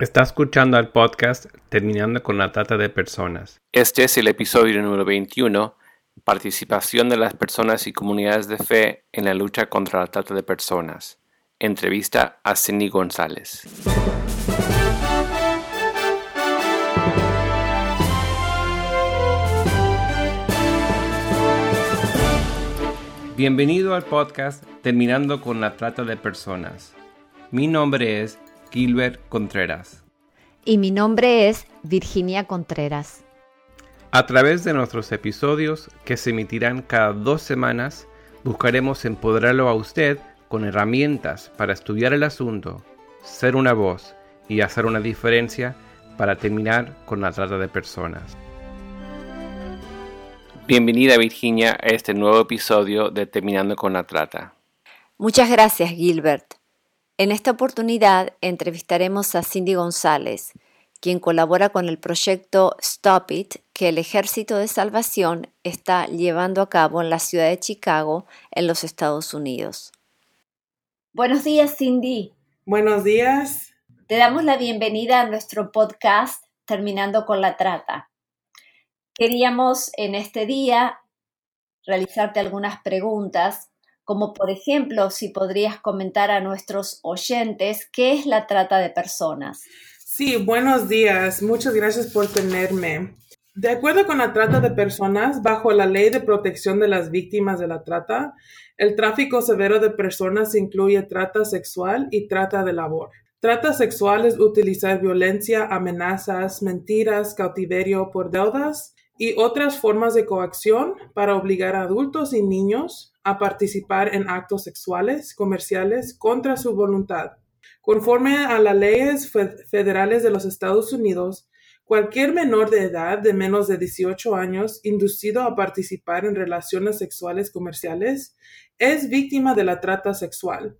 Está escuchando al podcast Terminando con la Trata de Personas. Este es el episodio número 21, Participación de las personas y comunidades de fe en la lucha contra la trata de personas. Entrevista a Cindy González. Bienvenido al podcast Terminando con la Trata de Personas. Mi nombre es Gilbert Contreras. Y mi nombre es Virginia Contreras. A través de nuestros episodios, que se emitirán cada dos semanas, buscaremos empoderarlo a usted con herramientas para estudiar el asunto, ser una voz y hacer una diferencia para terminar con la trata de personas. Bienvenida Virginia a este nuevo episodio de Terminando con la Trata. Muchas gracias Gilbert. En esta oportunidad entrevistaremos a Cindy González, quien colabora con el proyecto Stop It que el Ejército de Salvación está llevando a cabo en la ciudad de Chicago, en los Estados Unidos. Buenos días, Cindy. Buenos días. Te damos la bienvenida a nuestro podcast Terminando con la Trata. Queríamos en este día realizarte algunas preguntas como por ejemplo si podrías comentar a nuestros oyentes qué es la trata de personas. Sí, buenos días. Muchas gracias por tenerme. De acuerdo con la trata de personas, bajo la ley de protección de las víctimas de la trata, el tráfico severo de personas incluye trata sexual y trata de labor. Trata sexual es utilizar violencia, amenazas, mentiras, cautiverio por deudas y otras formas de coacción para obligar a adultos y niños a participar en actos sexuales comerciales contra su voluntad. Conforme a las leyes federales de los Estados Unidos, cualquier menor de edad de menos de 18 años inducido a participar en relaciones sexuales comerciales es víctima de la trata sexual,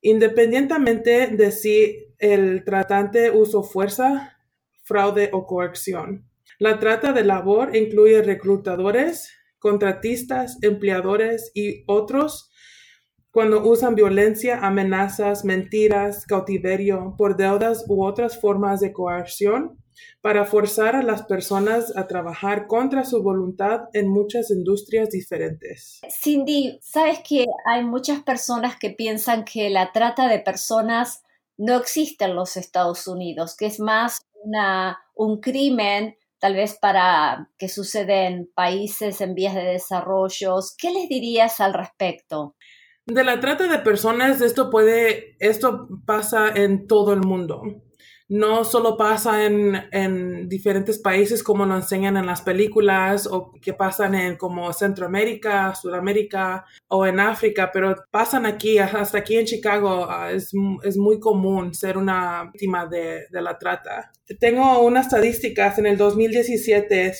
independientemente de si el tratante usó fuerza, fraude o coerción. La trata de labor incluye reclutadores, contratistas, empleadores y otros cuando usan violencia, amenazas, mentiras, cautiverio por deudas u otras formas de coerción para forzar a las personas a trabajar contra su voluntad en muchas industrias diferentes. Cindy, sabes que hay muchas personas que piensan que la trata de personas no existe en los Estados Unidos, que es más una, un crimen tal vez para que sucede en países en vías de desarrollo. ¿Qué les dirías al respecto? De la trata de personas, esto puede, esto pasa en todo el mundo no solo pasa en, diferentes países como nos enseñan en las películas o que pasan en como Centroamérica, Sudamérica o en África, pero pasan aquí, hasta aquí en Chicago ah, es, muy común ser una víctima de, la trata. Tengo unas estadísticas, en el 2017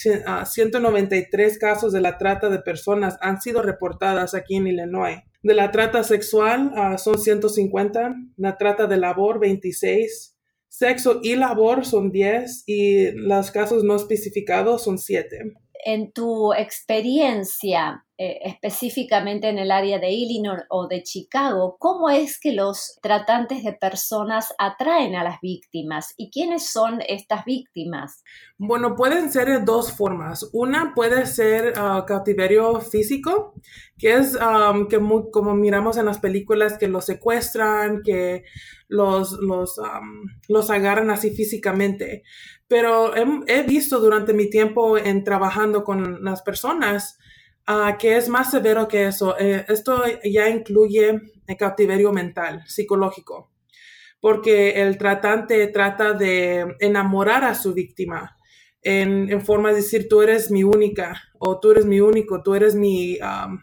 193 ah, casos de la trata de personas han sido reportadas aquí en Illinois. De la trata sexual ah, son 150, la trata de labor 26, Sexo y labor son 10 y los casos no especificados son 7. En tu experiencia, eh, específicamente en el área de Illinois o de Chicago, ¿cómo es que los tratantes de personas atraen a las víctimas y quiénes son estas víctimas? Bueno, pueden ser de dos formas. Una puede ser ah, cautiverio físico, que es que como miramos en las películas que los secuestran, que los, los, los agarran así físicamente. Pero he, visto durante mi tiempo en trabajando con las personas Ah, que es más severo que eso. Eh, esto ya incluye el cautiverio mental, psicológico, porque el tratante trata de enamorar a su víctima en, forma de decir, tú eres mi única, o tú eres mi único, tú eres mi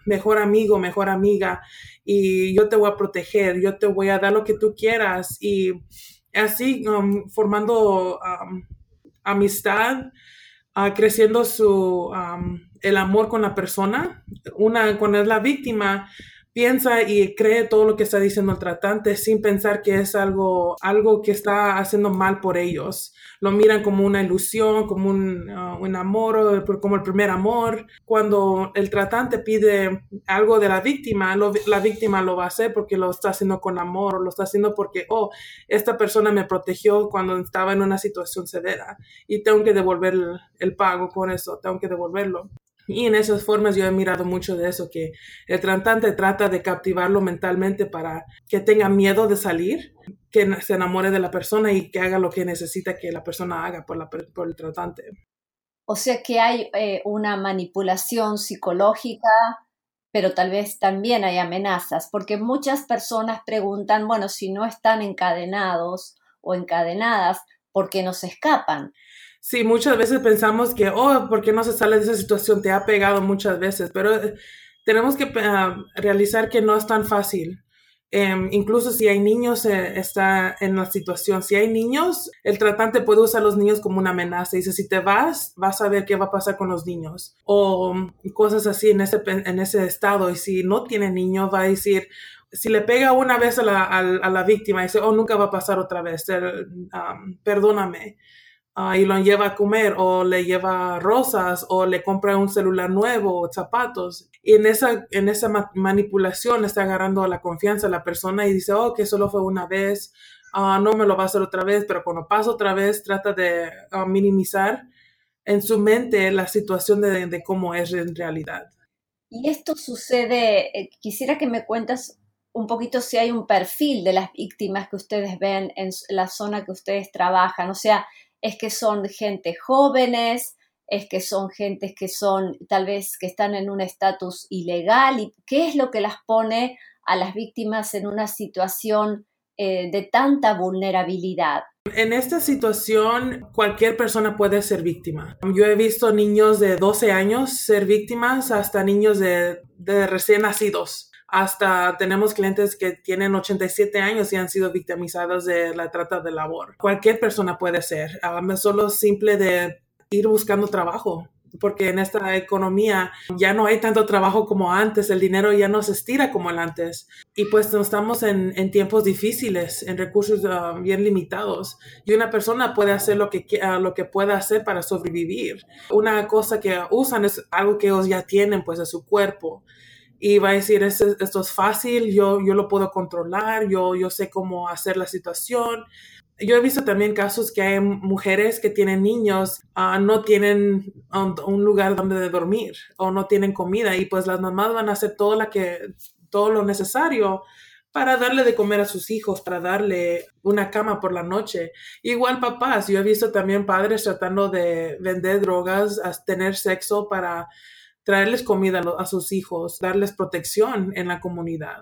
mejor amigo, mejor amiga, y yo te voy a proteger, yo te voy a dar lo que tú quieras, y así um, formando amistad, ah, creciendo su el amor con la persona. Una, cuando es la víctima, piensa y cree todo lo que está diciendo el tratante sin pensar que es algo, algo que está haciendo mal por ellos. Lo miran como una ilusión, como un, uh, un amor, como el primer amor. Cuando el tratante pide algo de la víctima, la víctima lo va a hacer porque lo está haciendo con amor, lo está haciendo porque, oh, esta persona me protegió cuando estaba en una situación severa y tengo que devolver el, el pago con eso, tengo que devolverlo. Y en esas formas yo he mirado mucho de eso, que el tratante trata de captivarlo mentalmente para que tenga miedo de salir, que se enamore de la persona y que haga lo que necesita que la persona haga por, la, el tratante. O sea que hay eh, una manipulación psicológica, pero tal vez también hay amenazas, porque muchas personas preguntan, bueno, si no están encadenados o encadenadas, ¿por qué no se escapan? Sí, muchas veces pensamos que, oh, ¿por qué no se sale de esa situación? Te ha pegado muchas veces, pero eh, tenemos que ah, realizar que no es tan fácil. Em, incluso si hay niños, eh, está en la situación. Si hay niños, el tratante puede usar a los niños como una amenaza. Dice, si te vas, vas a ver qué va a pasar con los niños. O mm, cosas así en ese, en ese estado. Y si no tiene niños, va a decir, si le pega una vez a la, a, la víctima, dice, oh, nunca va a pasar otra vez, perdóname. Ah, y lo lleva a comer o le lleva rosas o le compra un celular nuevo o zapatos. Y en esa, en esa manipulación está agarrando la confianza a la persona y dice, oh, que solo fue una vez, ah, no me lo va a hacer otra vez, pero cuando pasa otra vez trata de ah, minimizar en su mente la situación de, de, cómo es en realidad. Y esto sucede, eh, quisiera que me cuentas un poquito si hay un perfil de las víctimas que ustedes ven en la zona que ustedes trabajan, o sea, es que son gente jóvenes, es que son gentes que son tal vez que están en un estatus ilegal y qué es lo que las pone a las víctimas en una situación eh, de tanta vulnerabilidad. En esta situación, cualquier persona puede ser víctima. Yo he visto niños de 12 años ser víctimas hasta niños de, de recién nacidos hasta tenemos clientes que tienen 87 años y han sido victimizados de la trata de labor. Cualquier persona puede ser, um, solo simple de ir buscando trabajo porque en esta economía ya no hay tanto trabajo como antes, el dinero ya no se estira como el antes. Y pues estamos en, tiempos difíciles, en recursos uh, bien limitados. Y una persona puede hacer lo que, uh, lo que pueda hacer para sobrevivir. Una cosa que usan es algo que ellos ya tienen, pues, de su cuerpo y va a decir, esto, esto, es fácil, yo, yo lo puedo controlar, yo, yo sé cómo hacer la situación. Yo he visto también casos que hay mujeres que tienen niños, uh, no tienen un, lugar donde dormir o no tienen comida y pues las mamás van a hacer todo, la que, todo lo necesario para darle de comer a sus hijos, para darle una cama por la noche. Igual papás, yo he visto también padres tratando de vender drogas, tener sexo para traerles comida a sus hijos, darles protección en la comunidad.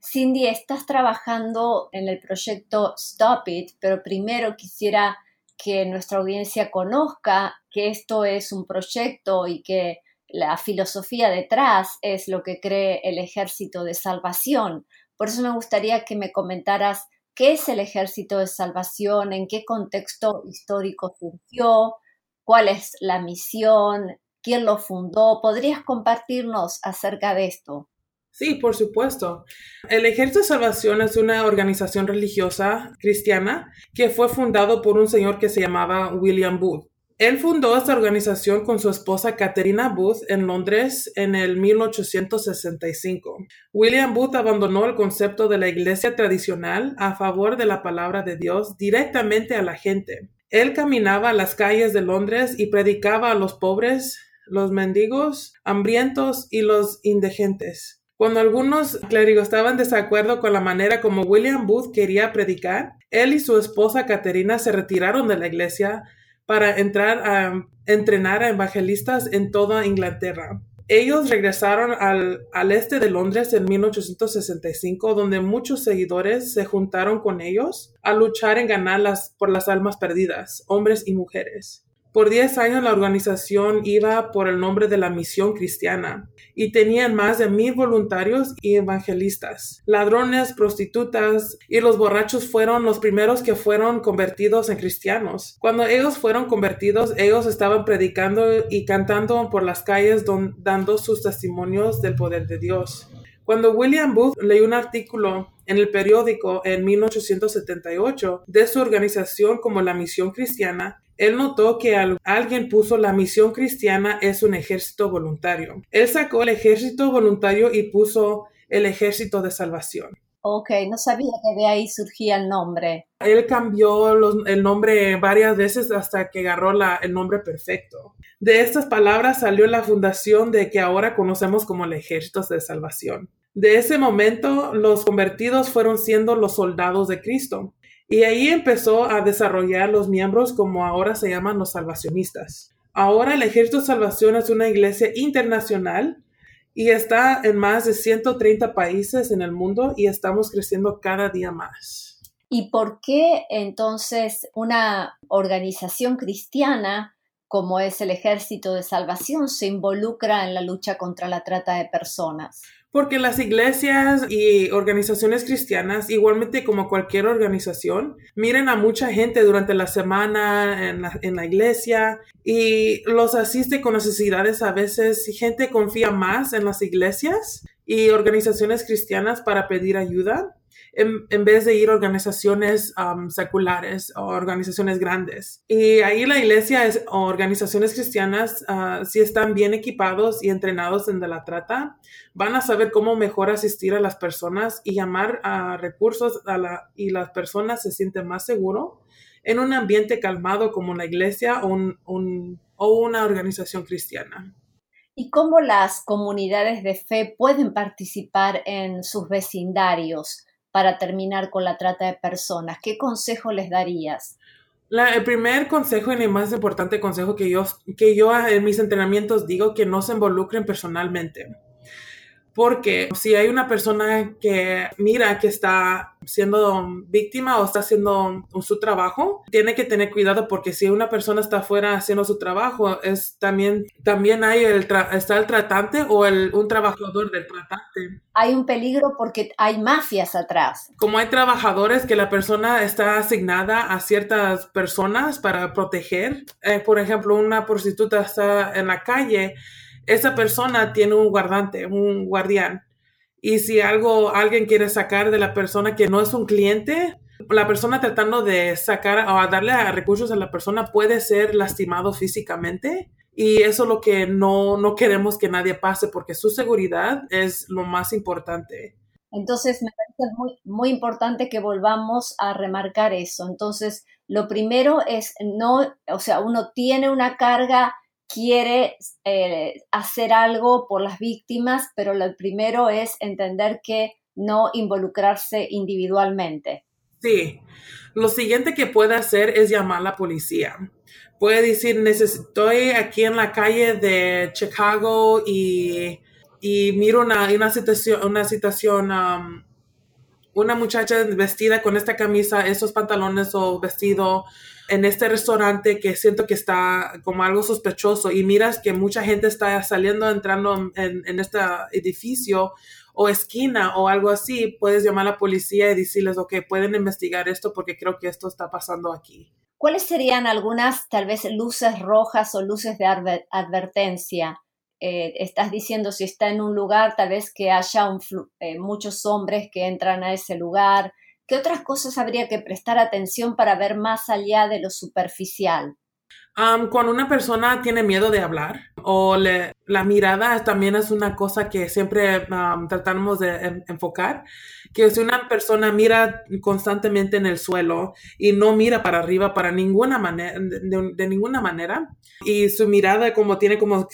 Cindy, estás trabajando en el proyecto Stop It, pero primero quisiera que nuestra audiencia conozca que esto es un proyecto y que la filosofía detrás es lo que cree el ejército de salvación. Por eso me gustaría que me comentaras qué es el ejército de salvación, en qué contexto histórico surgió, cuál es la misión, quién lo fundó. ¿Podrías compartirnos acerca de esto? Sí, por supuesto. El Ejército de Salvación es una organización religiosa cristiana que fue fundado por un señor que se llamaba William Booth. Él fundó esta organización con su esposa Caterina Booth en Londres en el 1865. William Booth abandonó el concepto de la iglesia tradicional a favor de la palabra de Dios directamente a la gente. Él caminaba a las calles de Londres y predicaba a los pobres, los mendigos, hambrientos y los indigentes. Cuando algunos clérigos estaban en desacuerdo con la manera como William Booth quería predicar, él y su esposa Caterina se retiraron de la iglesia para entrar a entrenar a evangelistas en toda Inglaterra. Ellos regresaron al, este de Londres en 1865, donde muchos seguidores se juntaron con ellos a luchar en ganarlas por las almas perdidas, hombres y mujeres. Por 10 años la organización iba por el nombre de la Misión Cristiana y tenían más de mil voluntarios y evangelistas. Ladrones, prostitutas y los borrachos fueron los primeros que fueron convertidos en cristianos. Cuando ellos fueron convertidos, ellos estaban predicando y cantando por las calles dando sus testimonios del poder de Dios. Cuando William Booth leyó un artículo en el periódico en 1878 de su organización como la Misión Cristiana, él notó que alguien puso la misión cristiana es un ejército voluntario. Él sacó el ejército voluntario y puso el ejército de salvación. Ok, no sabía que de ahí surgía el nombre. Él cambió el nombre varias veces hasta que agarró el nombre perfecto. De estas palabras salió la fundación de que ahora conocemos como el Ejército de Salvación. De ese momento, los convertidos fueron siendo los soldados de Cristo. Y ahí empezó a desarrollar los miembros como ahora se llaman los salvacionistas. Ahora el Ejército de Salvación es una iglesia internacional y está en más de 130 países en el mundo y estamos creciendo cada día más. ¿Y por qué entonces una organización cristiana como es el Ejército de Salvación se involucra en la lucha contra la trata de personas? Porque las iglesias y organizaciones cristianas, igualmente como cualquier organización, miren a mucha gente durante la semana en la, iglesia y los asiste con necesidades a veces. Gente confía más en las iglesias y organizaciones cristianas para pedir ayuda en, vez de ir a organizaciones um, seculares o organizaciones grandes. Y ahí la iglesia es, o organizaciones cristianas, uh, si están bien equipados y entrenados en de la trata, van a saber cómo mejor asistir a las personas y llamar a recursos a la, y las personas se sienten más seguro en un ambiente calmado como la iglesia o, un, o una organización cristiana. ¿Y cómo las comunidades de fe pueden participar en sus vecindarios? Para terminar con la trata de personas? ¿Qué consejo les darías? el primer consejo y el más importante consejo que yo, que yo en mis entrenamientos digo que no se involucren personalmente. Porque si hay una persona que mira que está siendo víctima o está haciendo su trabajo, tiene que tener cuidado porque si una persona está afuera haciendo su trabajo, es también, también hay el está el tratante o el, un trabajador del tratante. Hay un peligro porque hay mafias atrás. Como hay trabajadores que la persona está asignada a ciertas personas para proteger, eh, por ejemplo, una prostituta está en la calle, esa persona tiene un guardante, un guardián. Y si algo, alguien quiere sacar de la persona que no es un cliente, la persona tratando de sacar o darle recursos a la persona puede ser lastimado físicamente. Y eso es lo que no, no queremos que nadie pase porque su seguridad es lo más importante. Entonces, me parece muy, muy importante que volvamos a remarcar eso. Entonces, lo primero es no, o sea, uno tiene una carga quiere eh, hacer algo por las víctimas, pero lo primero es entender que no involucrarse individualmente. Sí, lo siguiente que puede hacer es llamar a la policía. Puede decir, estoy aquí en la calle de Chicago y, miro una, una situación, una situación um, una muchacha vestida con esta camisa, esos pantalones o vestido en este restaurante que siento que está como algo sospechoso y miras que mucha gente está saliendo, entrando en, este edificio o esquina o algo así, puedes llamar a la policía y decirles, ok, pueden investigar esto porque creo que esto está pasando aquí. ¿Cuáles serían algunas tal vez luces rojas o luces de advertencia? Eh, estás diciendo si está en un lugar, tal vez que haya eh, muchos hombres que entran a ese lugar, ¿Qué otras cosas habría que prestar atención para ver más allá de lo superficial? cuando una persona tiene miedo de hablar o la mirada también es una cosa que siempre tratamos de enfocar, que si una persona mira constantemente en el suelo y no mira para arriba para ninguna manera, de, ninguna manera, y su mirada como tiene como,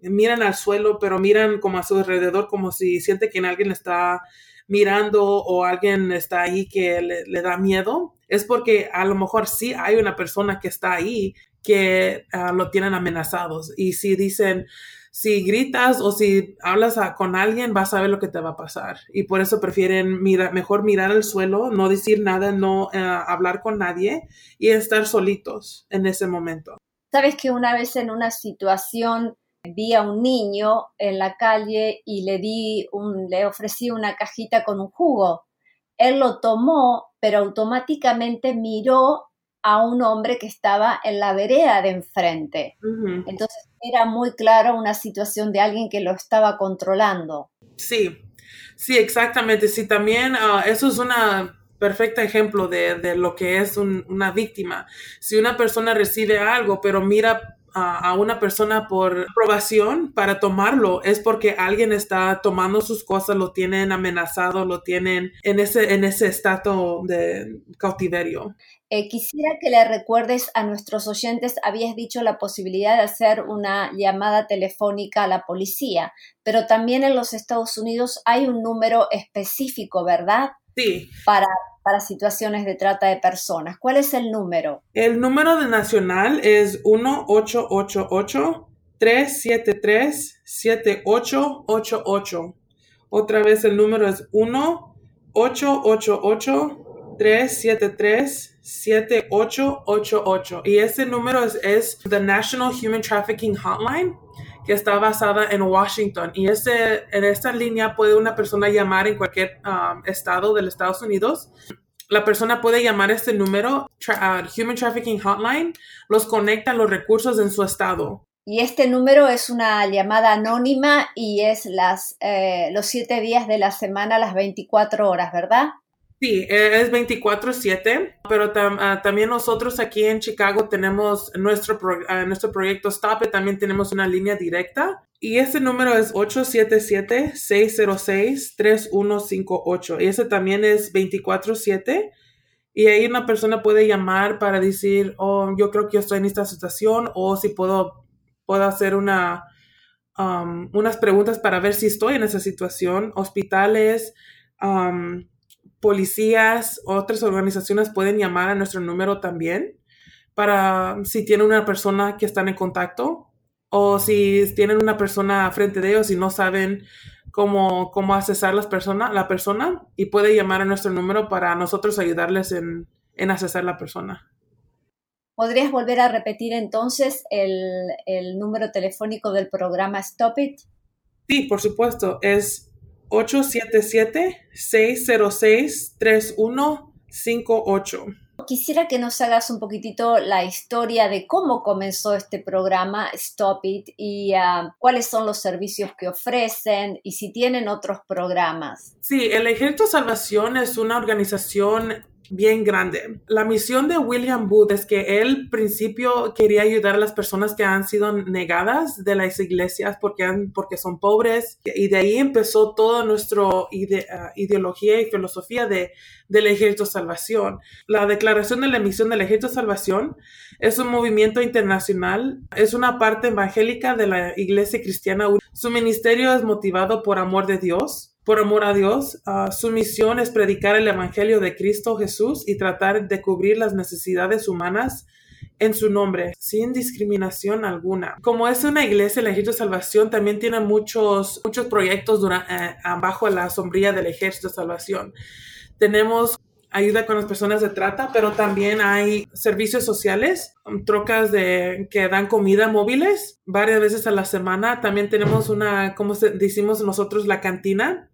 miran al suelo, pero miran como a su alrededor como si siente que alguien está mirando o alguien está ahí que le, da miedo, es porque a lo mejor sí hay una persona que está ahí que ah, lo tienen amenazados. Y si dicen, si gritas o si hablas con alguien, vas a ver lo que te va a pasar. Y por eso prefieren mira, mejor mirar al suelo, no decir nada, no eh, hablar con nadie y estar solitos en ese momento. Sabes que una vez en una situación vi a un niño en la calle y le di un, le ofrecí una cajita con un jugo. Él lo tomó, pero automáticamente miró a un hombre que estaba en la vereda de enfrente. Entonces era muy claro una situación de alguien que lo estaba controlando. Sí, Sí, exactamente. Sí, también ah, eso es un perfecto ejemplo de, lo que es una víctima. Si una persona recibe algo, pero mira a, una persona por aprobación para tomarlo, es porque alguien está tomando sus cosas, lo tienen amenazado, lo tienen en ese, en ese estado de cautiverio. Eh, quisiera que le recuerdes a nuestros oyentes, habías dicho la posibilidad de hacer una llamada telefónica a la policía, pero también en los Estados Unidos hay un número específico, ¿verdad? Sí. Para, para situaciones de trata de personas. ¿Cuál es el número? El número de nacional es 1-888-373-7888. Otra vez el número es 1-888-373-7888. Y ese número es, es The National Human Trafficking Hotline que está basada en Washington. Y ese, en esta línea puede una persona llamar en cualquier um, estado del Estados Unidos. La persona puede llamar este número, uh, Human Trafficking Hotline, los conectan los recursos en su estado. Y este número es una llamada anónima y es las, eh, los siete días de la semana, las 24 horas, ¿verdad? Sí, e, es 24/7, pero ah, también nosotros aquí en Chicago tenemos nuestro, uh, nuestro proyecto Stop también tenemos una línea directa y ese número es 877-606-3158 y ese también es 24/7 y ahí una persona puede llamar para decir, oh, yo creo que yo estoy en esta situación o si puedo, puedo hacer una, um, unas preguntas para ver si estoy en esa situación, hospitales, um, policías, otras organizaciones pueden llamar a nuestro número también para si tienen una persona que están en contacto o si tienen una persona frente de ellos y no saben cómo, cómo accesar las personas, la persona y puede llamar a nuestro número para nosotros ayudarles en, en accesar la persona. ¿Podrías volver a repetir entonces el, el número telefónico del programa Stop It? Sí, por supuesto. Es 877-606-3158. Quisiera que nos hagas un poquitito la historia de cómo comenzó este programa Stop It y ah, cuáles son los servicios que ofrecen y si tienen otros programas. Sí, el Ejército Salvación es una organización bien grande. La misión de William Booth es que él principio quería ayudar a las personas que han sido negadas de las iglesias porque, han, porque son pobres y de ahí empezó toda nuestra ah, ideología y filosofía de, del Ejército Salvación. La declaración de la misión del Ejército Salvación es un movimiento internacional, es una parte evangélica de la iglesia cristiana. Su ministerio es motivado por amor de Dios por amor a Dios, ah, su misión es predicar el Evangelio de Cristo Jesús y tratar de cubrir las necesidades humanas en su nombre, sin discriminación alguna. Como es una iglesia, el Ejército de Salvación también tiene muchos, muchos proyectos eh, bajo la sombrilla del Ejército de Salvación. Tenemos ayuda con las personas de trata, pero también hay servicios sociales, trocas de que dan comida móviles varias veces a la semana. También tenemos una, como decimos nosotros, la cantina,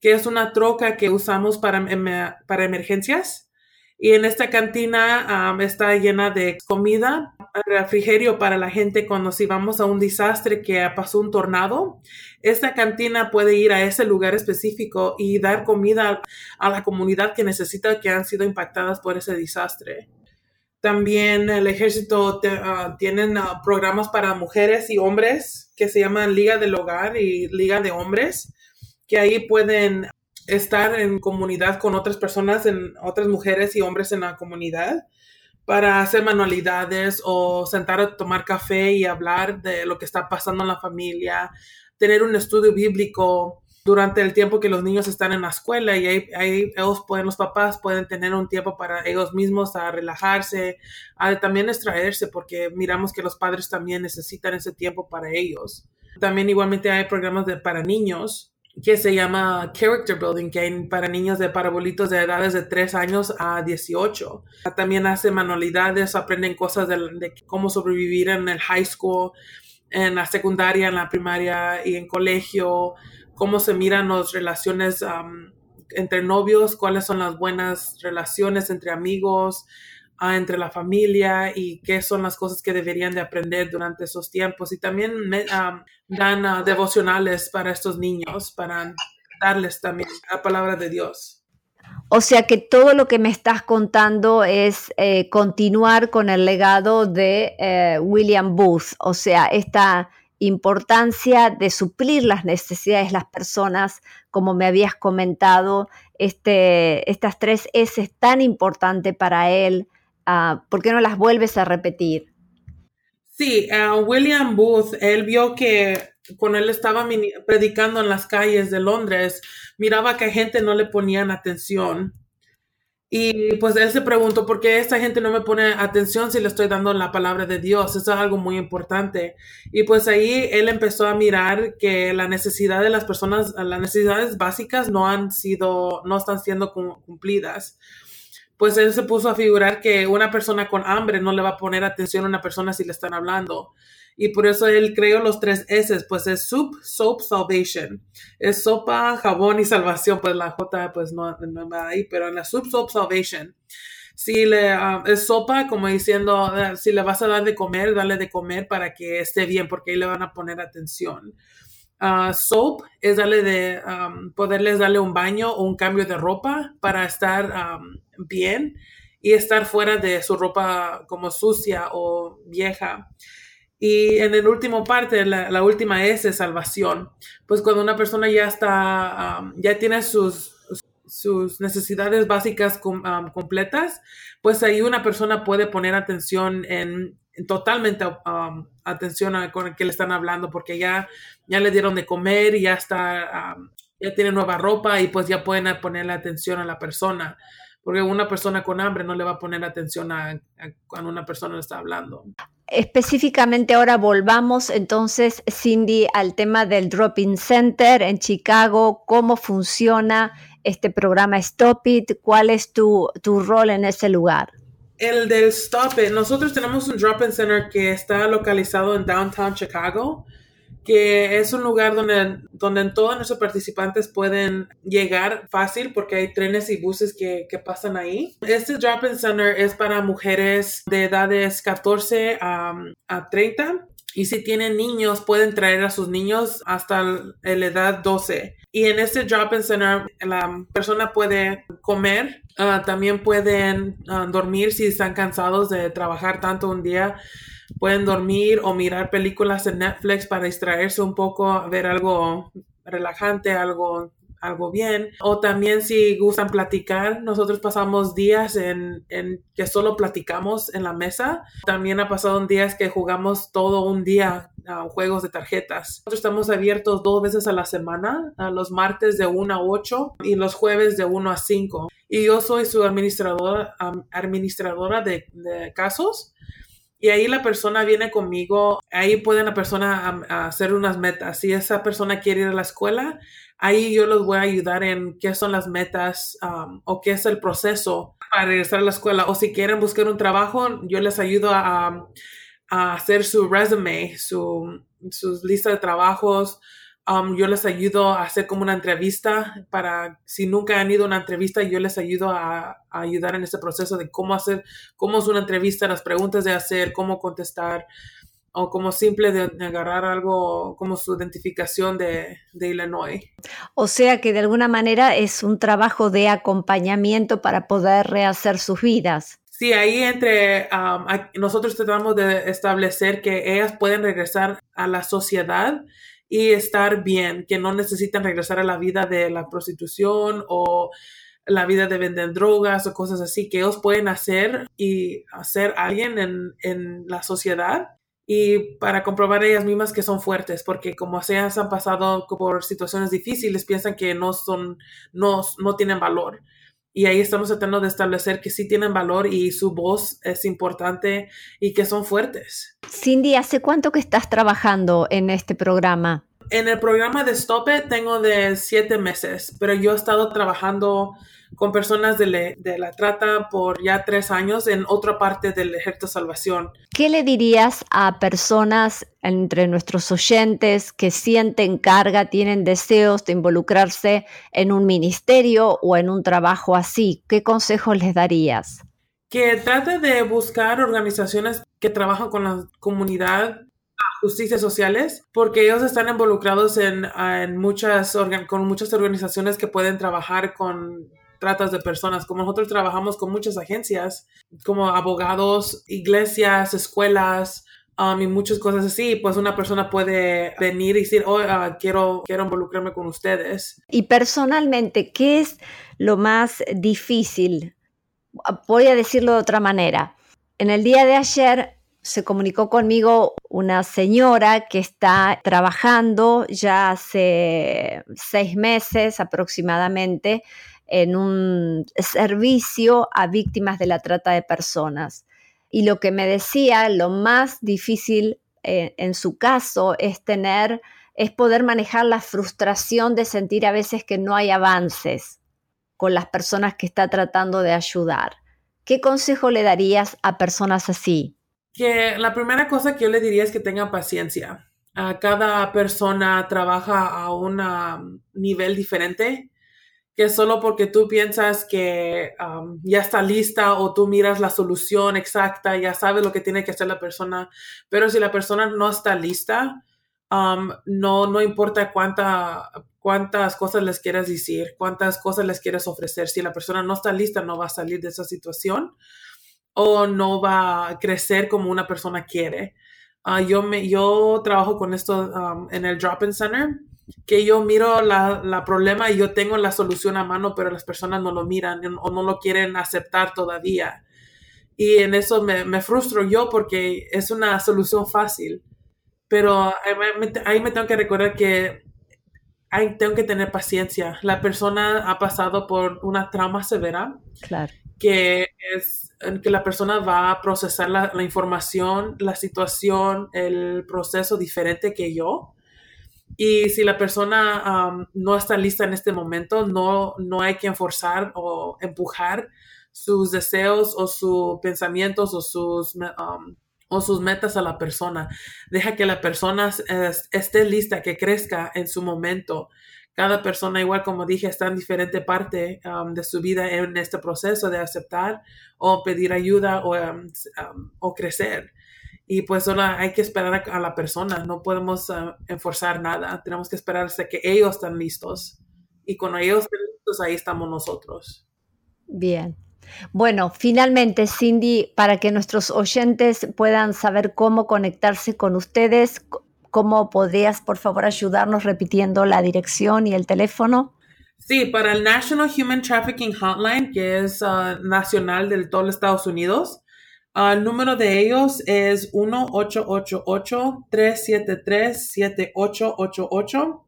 que es una troca que usamos para, para emergencias. Y en esta cantina está llena de comida, refrigerio para la gente cuando si vamos a un desastre que pasó un tornado. Esta cantina puede ir a ese lugar específico y dar comida a la comunidad que necesita que han sido impactadas por ese desastre. También el ejército uh, tienen ah, programas para mujeres y hombres que se llaman Liga del Hogar y Liga de Hombres, que ahí pueden estar en comunidad con otras personas, en otras mujeres y hombres en la comunidad para hacer manualidades o sentar a tomar café y hablar de lo que está pasando en la familia, tener un estudio bíblico durante el tiempo que los niños están en la escuela y ahí, ellos pueden, los papás pueden tener un tiempo para ellos mismos a relajarse, a también extraerse porque miramos que los padres también necesitan ese tiempo para ellos. También igualmente hay programas de, para niños que se llama Character Building, hay para niños de parabolitos de edades de 3 años a 18. También hace manualidades, aprenden cosas de, cómo sobrevivir en el high school, en la secundaria, en la primaria y en colegio, cómo se miran las relaciones entre novios, cuáles son las buenas relaciones entre amigos, entre la familia y qué son las cosas que deberían de aprender durante esos tiempos. Y también dan ah, devocionales para estos niños, para darles también la palabra de Dios. O sea que todo lo que me estás contando es eh, continuar con el legado de eh, William Booth, o sea, esta importancia de suplir las necesidades de las personas, como me habías comentado, este, estas tres S tan importante para él, uh, ¿por qué no las vuelves a repetir? Sí, William Booth, él vio que cuando él estaba predicando en las calles de Londres, miraba que gente no le ponían atención. Y pues él se preguntó por qué esta gente no me pone atención si le estoy dando la palabra de Dios. Eso es algo muy importante. Y pues ahí él empezó a mirar que la necesidad de las personas, las necesidades básicas no han sido, no están siendo cumplidas. Pues él se puso a figurar que una persona con hambre no le va a poner atención a una persona si le están hablando y por eso él creó los tres S, pues es soup, soap, salvation. Es sopa, jabón y salvación, pues la J pues no, no va ahí, pero en la soup, soap, salvation. Si le ah, es sopa, como diciendo, ah, si le vas a dar de comer, dale de comer para que esté bien, porque ahí le van a poner atención. Uh, soap es darle de poderles darle un baño o un cambio de ropa para estar bien y estar fuera de su ropa como sucia o vieja. Y en el último parte, la, última S, salvación. Pues cuando una persona ya está, ya tiene sus, sus necesidades básicas completas, pues ahí una persona puede poner atención en, totalmente atención a con el que le están hablando, porque ya, ya le dieron de comer y ya está, ya tiene nueva ropa y pues ya pueden ponerle atención a la persona porque una persona con hambre no le va a poner atención a, cuando una persona le está hablando. Específicamente ahora volvamos entonces, Cindy, al tema del Drop-in Center en Chicago, cómo funciona este programa Stop It, cuál es tu, tu rol en ese lugar. El del Stop It, nosotros tenemos un Drop-in Center que está localizado en Downtown Chicago que es un lugar donde, donde todos nuestros participantes pueden llegar fácil porque hay trenes y buses que, que pasan ahí. Este Drop-In Center es para mujeres de edades 14 a, a 30 y si tienen niños, pueden traer a sus niños hasta la edad 12. Y en este drop-in center, la persona puede comer, ah, también pueden ah, dormir si están cansados de trabajar tanto un día pueden dormir o mirar películas en Netflix para distraerse un poco, ver algo relajante, algo algo bien. O también si gustan platicar, nosotros pasamos días en, en, que solo platicamos en la mesa. También ha pasado días que jugamos todo un día a juegos de tarjetas. Nosotros estamos abiertos dos veces a la semana, a los martes de 1 a 8 y los jueves de 1 a 5. Y yo soy su administradora, administradora de, de casos y ahí la persona viene conmigo, ahí puede la persona hacer unas metas. Si esa persona quiere ir a la escuela, ahí yo los voy a ayudar en qué son las metas um, o qué es el proceso para regresar a la escuela. O si quieren buscar un trabajo, yo les ayudo a, hacer su resume, su, sus listas de trabajos, Um, yo les ayudo a hacer como una entrevista para, si nunca han ido a una entrevista, yo les ayudo a, ayudar en ese proceso de cómo hacer, cómo es una entrevista, las preguntas de hacer, cómo contestar, o como simple de, agarrar algo como su identificación de, de, Illinois. O sea que de alguna manera es un trabajo de acompañamiento para poder rehacer sus vidas. Sí, ahí entre um, nosotros tratamos de establecer que ellas pueden regresar a la sociedad y estar bien, que no necesitan regresar a la vida de la prostitución o la vida de vender drogas o cosas así, que ellos pueden hacer y hacer alguien en, en la sociedad y para comprobar ellas mismas que son fuertes, porque como ellas han pasado por situaciones difíciles, piensan que no son, no, no tienen valor. Y ahí estamos tratando de establecer que sí tienen valor y su voz es importante y que son fuertes. Cindy, ¿hace cuánto que estás trabajando en este programa? En el programa de Stop It tengo de siete meses, pero yo he estado trabajando con personas de, la trata por ya tres años en otra parte del Ejército de Salvación. ¿Qué le dirías a personas entre nuestros oyentes que sienten carga, tienen deseos de involucrarse en un ministerio o en un trabajo así? ¿Qué consejos les darías? Que trate de buscar organizaciones que trabajan con la comunidad justicias sociales, porque ellos están involucrados en, en muchas, con muchas organizaciones que pueden trabajar con tratas de personas. Como nosotros trabajamos con muchas agencias, como abogados, iglesias, escuelas, um, y muchas cosas así, pues una persona puede venir y decir, oh, uh, quiero, quiero involucrarme con ustedes. Y personalmente, ¿qué es lo más difícil? Voy a decirlo de otra manera. En el día de ayer se comunicó conmigo una señora que está trabajando ya hace seis meses aproximadamente en un servicio a víctimas de la trata de personas. Y lo que me decía, lo más difícil eh, en su caso es tener, es poder manejar la frustración de sentir a veces que no hay avances con las personas que está tratando de ayudar. ¿Qué consejo le darías a personas así? Que la primera cosa que yo le diría es que tenga paciencia. cada persona trabaja a un um, nivel diferente que solo porque tú piensas que um, ya está lista o tú miras la solución exacta, ya sabes lo que tiene que hacer la persona, pero si la persona no está lista, um, no, no importa cuánta, cuántas cosas les quieras decir, cuántas cosas les quieres ofrecer, si la persona no está lista, no va a salir de esa situación o no va a crecer como una persona quiere. Uh, yo, me, yo trabajo con esto um, en el Drop-In Center que yo miro la, la, problema y yo tengo la solución a mano, pero las personas no lo miran o no lo quieren aceptar todavía. Y en eso me, me frustro yo porque es una solución fácil. Pero ahí me tengo que recordar que ahí tengo que tener paciencia. La persona ha pasado por una trauma severa. Claro. Que es que la persona va a procesar la, la información, la situación, el proceso diferente que yo y si la persona no está lista en este momento, no, no hay que forzar o empujar sus deseos o sus pensamientos o sus, o sus metas a la persona. Deja que la persona esté lista, que crezca en su momento. Cada persona, igual como dije, está en diferente parte de su vida en este proceso de aceptar o pedir ayuda o, o crecer y pues solo hay que esperar a, la persona, no podemos uh, enforzar nada, tenemos que esperar hasta que ellos estén listos y cuando ellos estén listos ahí estamos nosotros. Bien. Bueno, finalmente, Cindy, para que nuestros oyentes puedan saber cómo conectarse con ustedes, ¿cómo podrías, por favor, ayudarnos repitiendo la dirección y el teléfono? Sí, para el National Human Trafficking Hotline, que es uh, nacional del todo Estados Unidos, el número de ellos es 1-888-373-7888.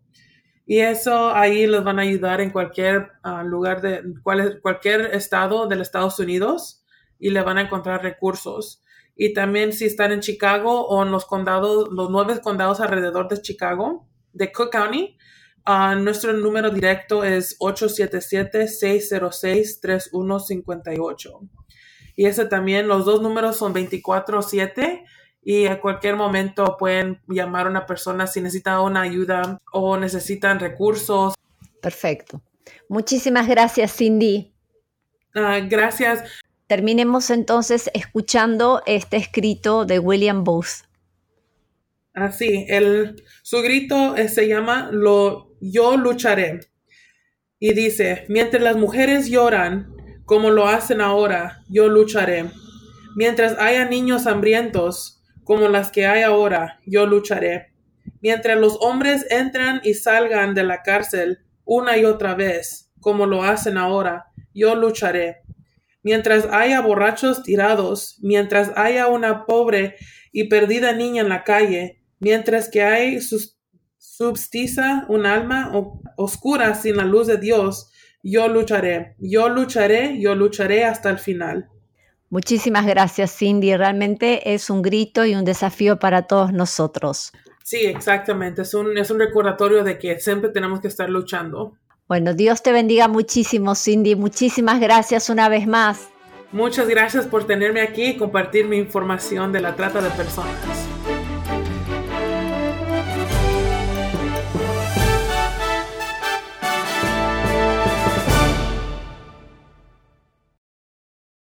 Y eso ahí les van a ayudar en cualquier ah, lugar de cualquier estado del Estados Unidos y le van a encontrar recursos. Y también si están en Chicago o en los condados, los nueve condados alrededor de Chicago, de Cook County, ah, nuestro número directo es 877-606-3158. Y ese también, los dos números son 24-7 y a cualquier momento pueden llamar a una persona si necesitan una ayuda o necesitan recursos. Perfecto. Muchísimas gracias, Cindy. Ah, gracias. Terminemos entonces escuchando este escrito de William Booth. Así, el, su grito eh, se llama lo, Yo lucharé. Y dice, mientras las mujeres lloran, como lo hacen ahora, yo lucharé. Mientras haya niños hambrientos, como las que hay ahora, yo lucharé. Mientras los hombres entran y salgan de la cárcel una y otra vez, como lo hacen ahora, yo lucharé. Mientras haya borrachos tirados, mientras haya una pobre y perdida niña en la calle, mientras que hay substiza un alma oscura sin la luz de Dios, yo lucharé, yo lucharé, yo lucharé hasta el final. Muchísimas gracias, Cindy. Realmente es un grito y un desafío para todos nosotros. Sí, exactamente. Es un, es un recordatorio de que siempre tenemos que estar luchando. Bueno, Dios te bendiga muchísimo, Cindy. Muchísimas gracias una vez más. Muchas gracias por tenerme aquí y compartir mi información de la trata de personas.